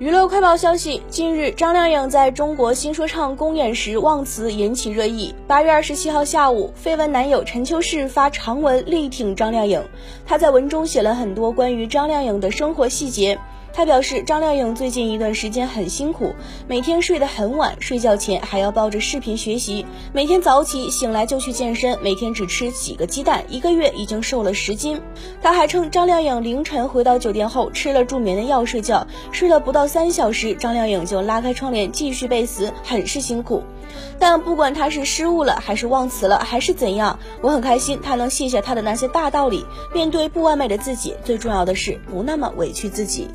娱乐快报消息：近日，张靓颖在中国新说唱公演时忘词引起热议。八月二十七号下午，绯闻男友陈秋实发长文力挺张靓颖，他在文中写了很多关于张靓颖的生活细节。他表示，张靓颖最近一段时间很辛苦，每天睡得很晚，睡觉前还要抱着视频学习，每天早起醒来就去健身，每天只吃几个鸡蛋，一个月已经瘦了十斤。他还称，张靓颖凌晨回到酒店后吃了助眠的药睡觉，睡了不到三小时，张靓颖就拉开窗帘继续背词，很是辛苦。但不管他是失误了，还是忘词了，还是怎样，我很开心他能卸下他的那些大道理，面对不完美的自己，最重要的是不那么委屈自己。